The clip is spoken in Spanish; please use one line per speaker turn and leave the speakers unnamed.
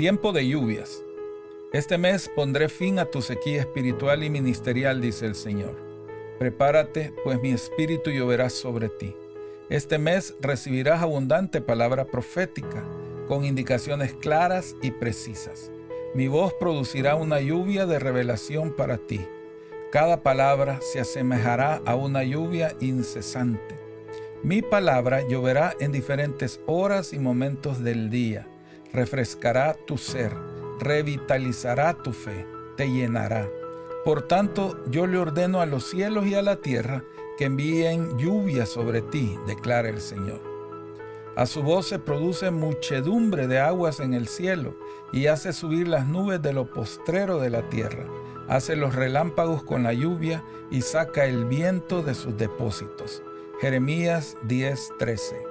Tiempo de lluvias. Este mes pondré fin a tu sequía espiritual y ministerial, dice el Señor. Prepárate, pues mi espíritu lloverá sobre ti. Este mes recibirás abundante palabra profética, con indicaciones claras y precisas. Mi voz producirá una lluvia de revelación para ti. Cada palabra se asemejará a una lluvia incesante. Mi palabra lloverá en diferentes horas y momentos del día. Refrescará tu ser, revitalizará tu fe, te llenará. Por tanto, yo le ordeno a los cielos y a la tierra que envíen lluvia sobre ti, declara el Señor. A su voz se produce muchedumbre de aguas en el cielo y hace subir las nubes de lo postrero de la tierra. Hace los relámpagos con la lluvia y saca el viento de sus depósitos. Jeremías 10:13